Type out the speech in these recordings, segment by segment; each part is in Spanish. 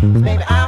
Baby, I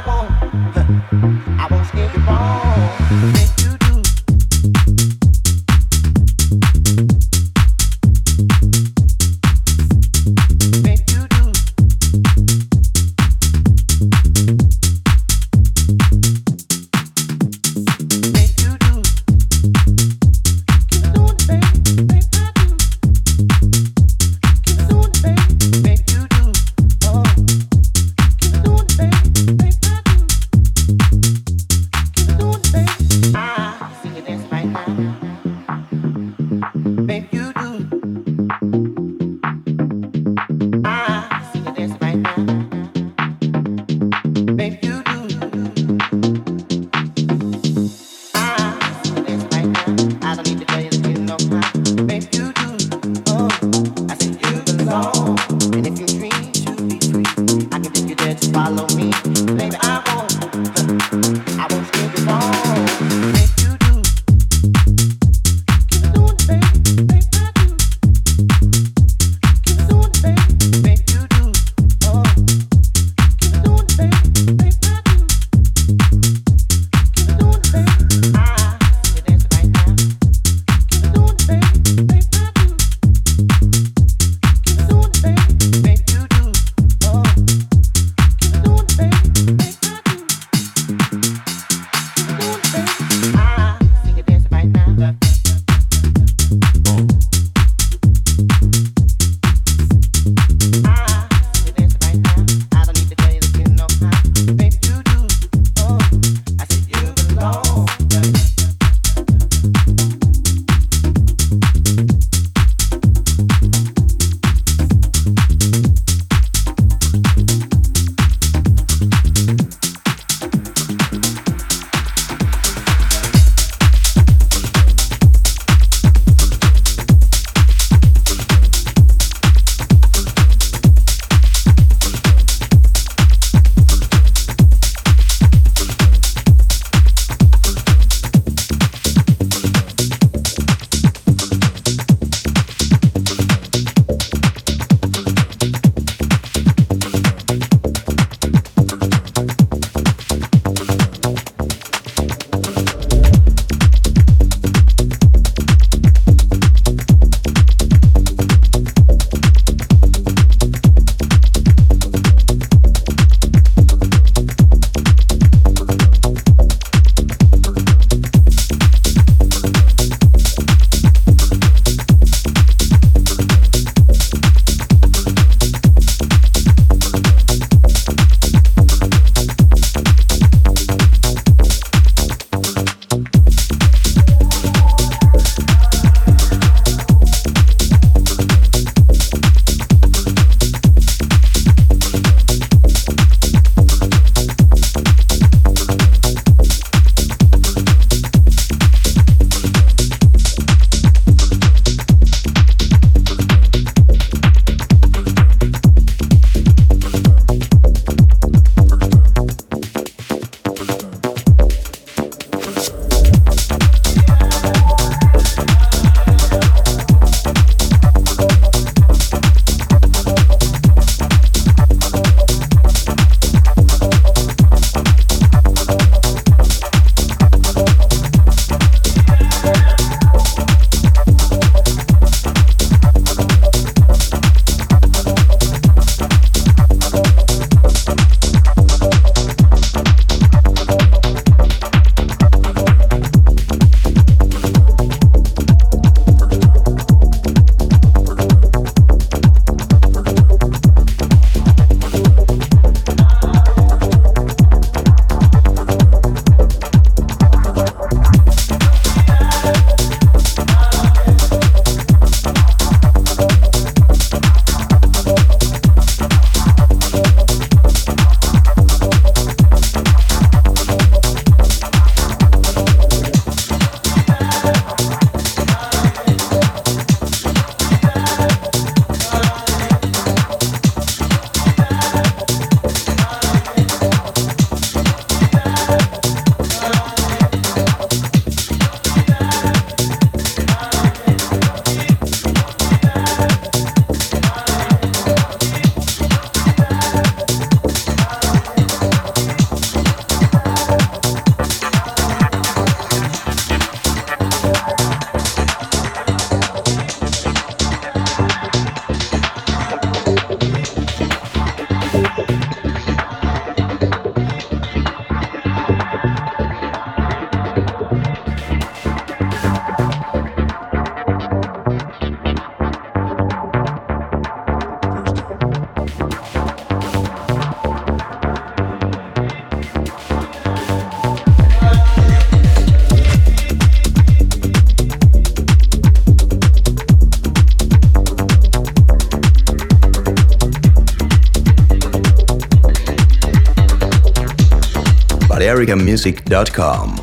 balearicamusic.com.